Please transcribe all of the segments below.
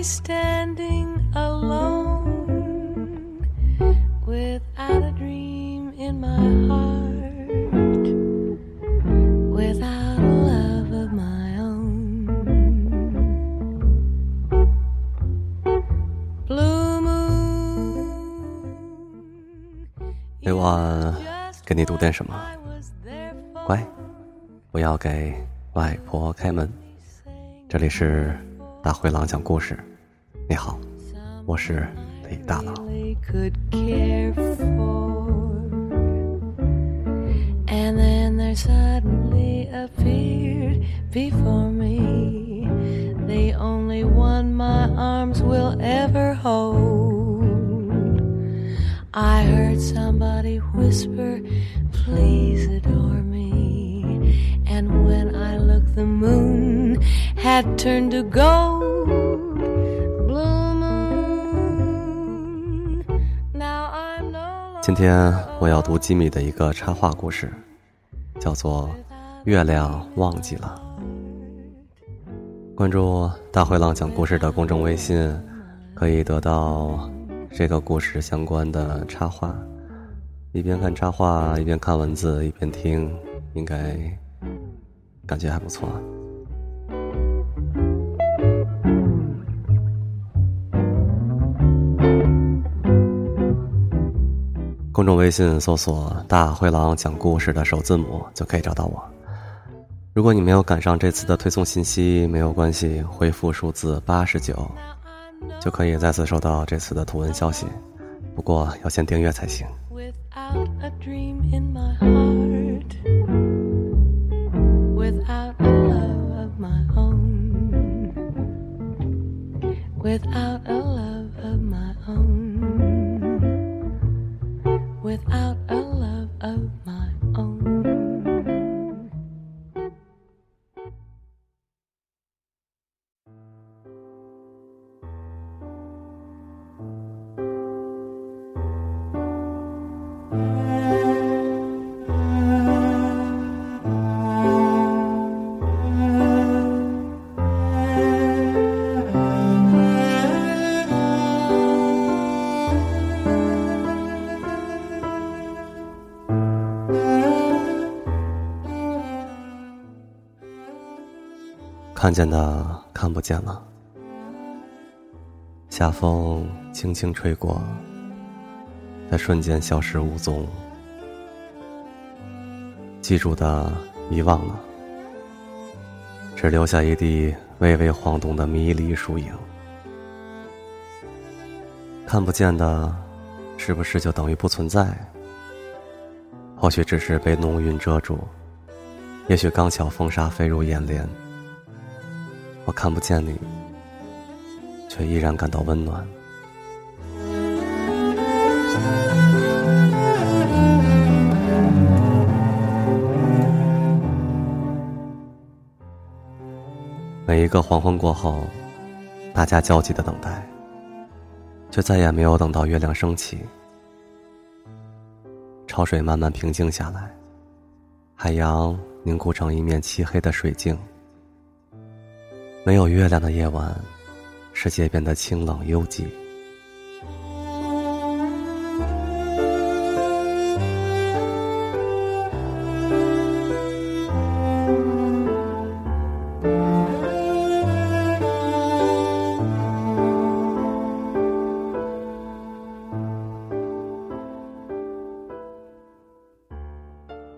Me standing alone without a dream in my heart, without a love of my own. Blue moon. 每晚给你读点什么乖，不要给外婆开门。这里是大灰狼讲故事。你好，我是李大狼。 really could care for. And then there suddenly appeared before me the only one my arms will ever hold. I heard somebody whisper, Please adore me. And when I looked, the moon had turned to gold. 今天我要读吉米的一个插画故事，叫做《月亮忘记了》。关注“大灰狼讲故事”的公众微信，可以得到这个故事相关的插画。一边看插画，一边看文字，一边听，应该感觉还不错。公众微信搜索“大灰狼讲故事”的首字母就可以找到我。如果你没有赶上这次的推送信息，没有关系，回复数字八十九就可以再次收到这次的图文消息。不过要先订阅才行。without a dream in my heart, without a love 看见的看不见了，夏风轻轻吹过，在瞬间消失无踪。记住的遗忘了，只留下一地微微晃动的迷离树影。看不见的，是不是就等于不存在？或许只是被浓云遮住，也许刚巧风沙飞入眼帘。我看不见你，却依然感到温暖。每一个黄昏过后，大家焦急的等待，却再也没有等到月亮升起。潮水慢慢平静下来，海洋凝固成一面漆黑的水镜。没有月亮的夜晚，世界变得清冷幽寂。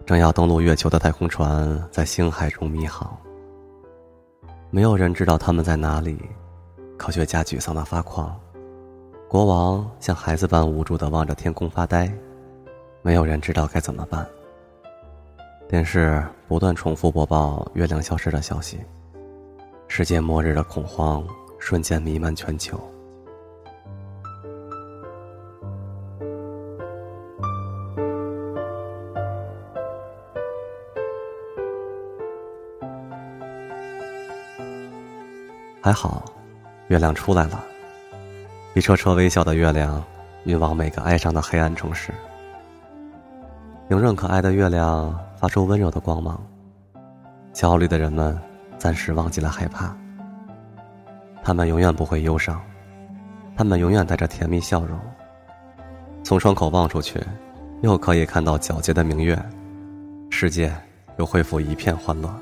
正要登陆月球的太空船在星海中迷航。没有人知道他们在哪里，科学家沮丧的发狂，国王像孩子般无助的望着天空发呆，没有人知道该怎么办。电视不断重复播报月亮消失的消息，世界末日的恐慌瞬间弥漫全球。还好，月亮出来了，一车车微笑的月亮，运往每个哀伤的黑暗城市。莹润可爱的月亮发出温柔的光芒，焦虑的人们暂时忘记了害怕。他们永远不会忧伤，他们永远带着甜蜜笑容。从窗口望出去，又可以看到皎洁的明月，世界又恢复一片欢乐。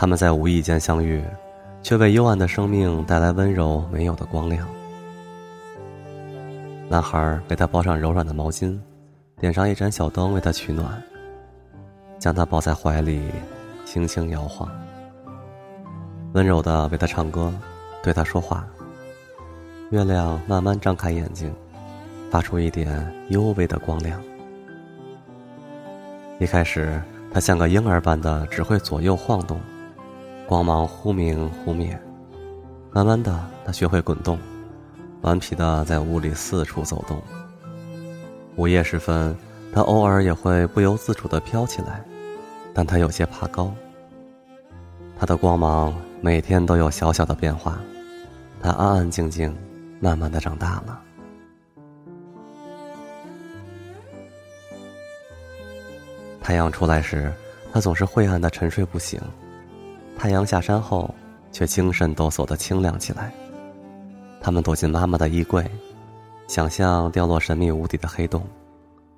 他们在无意间相遇，却为幽暗的生命带来温柔没有的光亮。男孩给他包上柔软的毛巾，点上一盏小灯为他取暖，将他抱在怀里，轻轻摇晃，温柔的为他唱歌，对他说话。月亮慢慢张开眼睛，发出一点幽微的光亮。一开始，他像个婴儿般的只会左右晃动，光芒忽明忽灭。慢慢的，他学会滚动。顽皮的在屋里四处走动。午夜时分，他偶尔也会不由自主的飘起来，但他有些怕高。他的光芒每天都有小小的变化，他安安静静，慢慢的长大了。太阳出来时，他总是晦暗的沉睡不醒；太阳下山后，却精神抖擞的清亮起来。他们躲进妈妈的衣柜，想象掉落神秘无底的黑洞，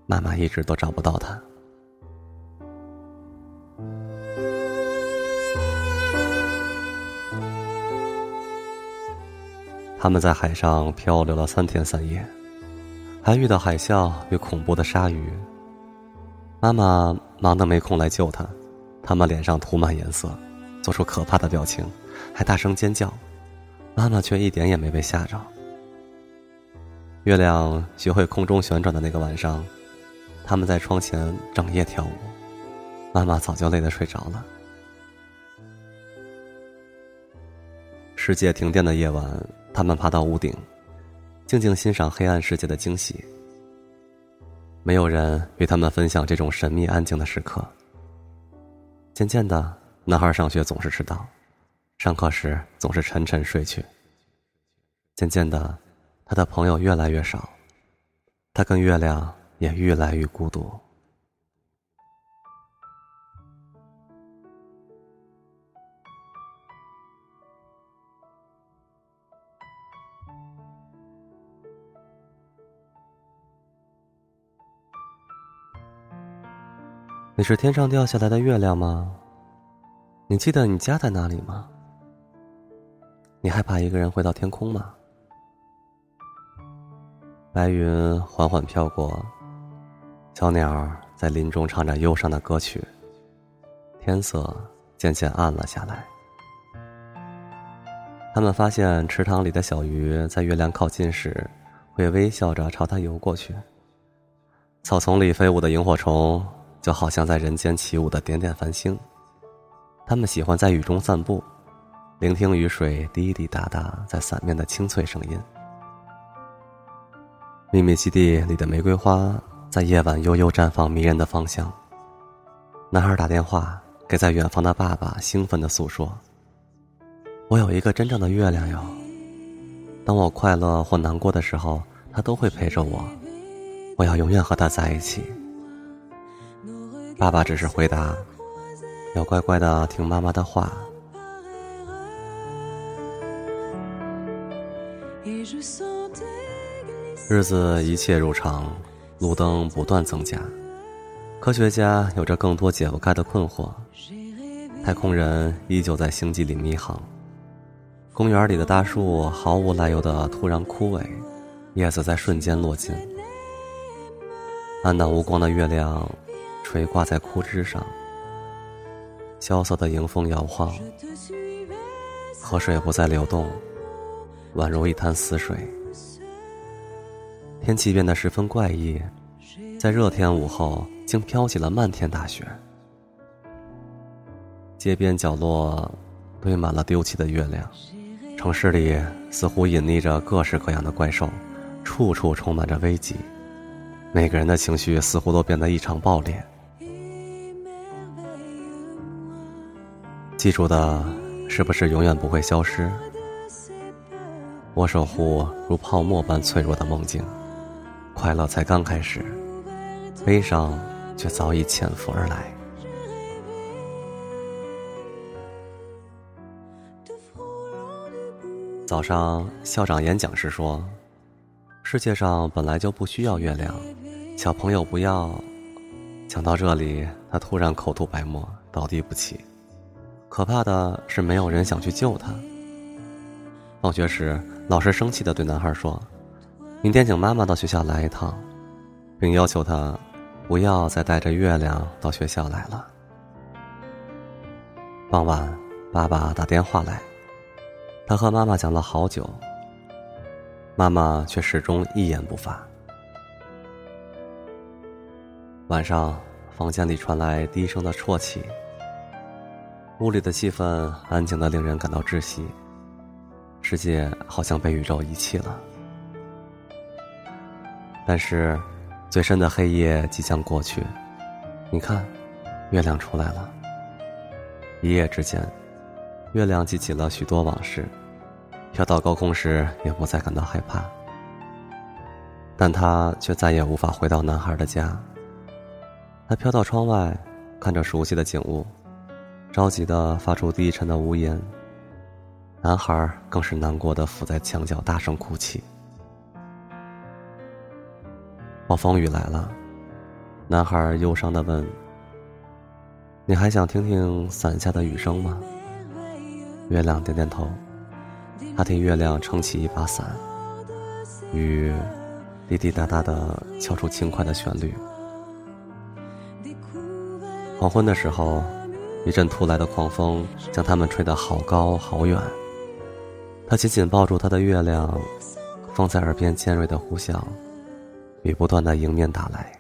妈妈一直都找不到他。他们在海上漂流了三天三夜，还遇到海啸与恐怖的鲨鱼。妈妈忙得没空来救他，他们脸上涂满颜色，做出可怕的表情，还大声尖叫。妈妈却一点也没被吓着。月亮学会空中旋转的那个晚上，他们在窗前整夜跳舞，妈妈早就累得睡着了。世界停电的夜晚，他们爬到屋顶，静静欣赏黑暗世界的惊喜。没有人与他们分享这种神秘安静的时刻。渐渐的，男孩上学总是迟到。上课时总是沉沉睡去。渐渐的，他的朋友越来越少，他跟月亮也越来越孤独。你是天上掉下来的月亮吗？你记得你家在哪里吗？你害怕一个人回到天空吗？白云缓缓飘过，小鸟在林中唱着忧伤的歌曲。天色渐渐暗了下来。他们发现池塘里的小鱼在月亮靠近时，会微笑着朝它游过去。草丛里飞舞的萤火虫，就好像在人间起舞的点点繁星。他们喜欢在雨中散步。聆听雨水滴滴答答在伞面的清脆声音。秘密基地里的玫瑰花在夜晚悠悠绽放，迷人的芳香。男孩打电话给在远方的爸爸，兴奋的诉说：“我有一个真正的月亮哟！当我快乐或难过的时候，他都会陪着我。我要永远和他在一起。”爸爸只是回答：“要乖乖的听妈妈的话。”日子一切如常，路灯不断增加，科学家有着更多解不开的困惑，太空人依旧在星际里迷航。公园里的大树毫无来由的突然枯萎，叶子在瞬间落尽。暗淡无光的月亮垂挂在枯枝上，萧瑟的迎风摇晃，河水不再流动。宛如一潭死水。天气变得十分怪异，在热天午后，竟飘起了漫天大雪。街边角落堆满了丢弃的月亮，城市里似乎隐匿着各式各样的怪兽，处处充满着危机。每个人的情绪似乎都变得异常暴烈。记住的，是不是永远不会消失？我守护如泡沫般脆弱的梦境，快乐才刚开始，悲伤却早已潜伏而来。早上校长演讲时说：“世界上本来就不需要月亮，小朋友不要。”讲到这里，他突然口吐白沫，倒地不起。可怕的是，没有人想去救他。放学时，老师生气的对男孩说：“明天请妈妈到学校来一趟，并要求他不要再带着月亮到学校来了。”傍晚，爸爸打电话来，他和妈妈讲了好久，妈妈却始终一言不发。晚上，房间里传来低声的啜泣，屋里的气氛安静的令人感到窒息。世界好像被宇宙遗弃了，但是最深的黑夜即将过去。你看，月亮出来了。一夜之间，月亮记起了许多往事，飘到高空时也不再感到害怕。但他却再也无法回到男孩的家。他飘到窗外，看着熟悉的景物，着急的发出低沉的呜咽。男孩更是难过的伏在墙角大声哭泣。暴风雨来了，男孩忧伤的问：“你还想听听伞下的雨声吗？”月亮点点头，他替月亮撑起一把伞，雨滴滴答答的敲出轻快的旋律。黄昏的时候，一阵突来的狂风将他们吹得好高好远。他紧紧抱住他的月亮，风在耳边尖锐的呼啸，雨不断的迎面打来。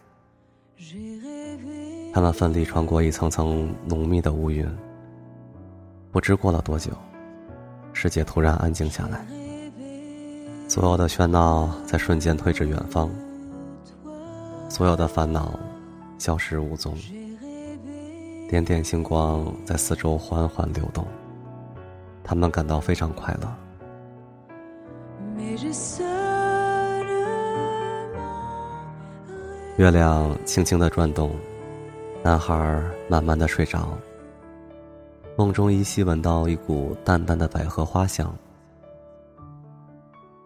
他们奋力穿过一层层浓密的乌云。不知过了多久，世界突然安静下来，所有的喧闹在瞬间退至远方，所有的烦恼消失无踪，点点星光在四周缓缓流动，他们感到非常快乐。月亮轻轻的转动，男孩慢慢的睡着。梦中依稀闻到一股淡淡的百合花香。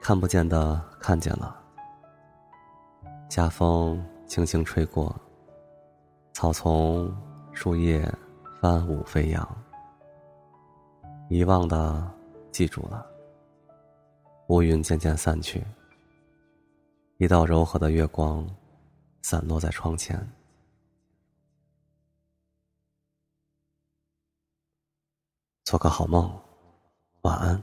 看不见的看见了，夏风轻轻吹过，草丛、树叶翻舞飞扬。遗忘的记住了。乌云渐渐散去，一道柔和的月光散落在窗前。做个好梦，晚安。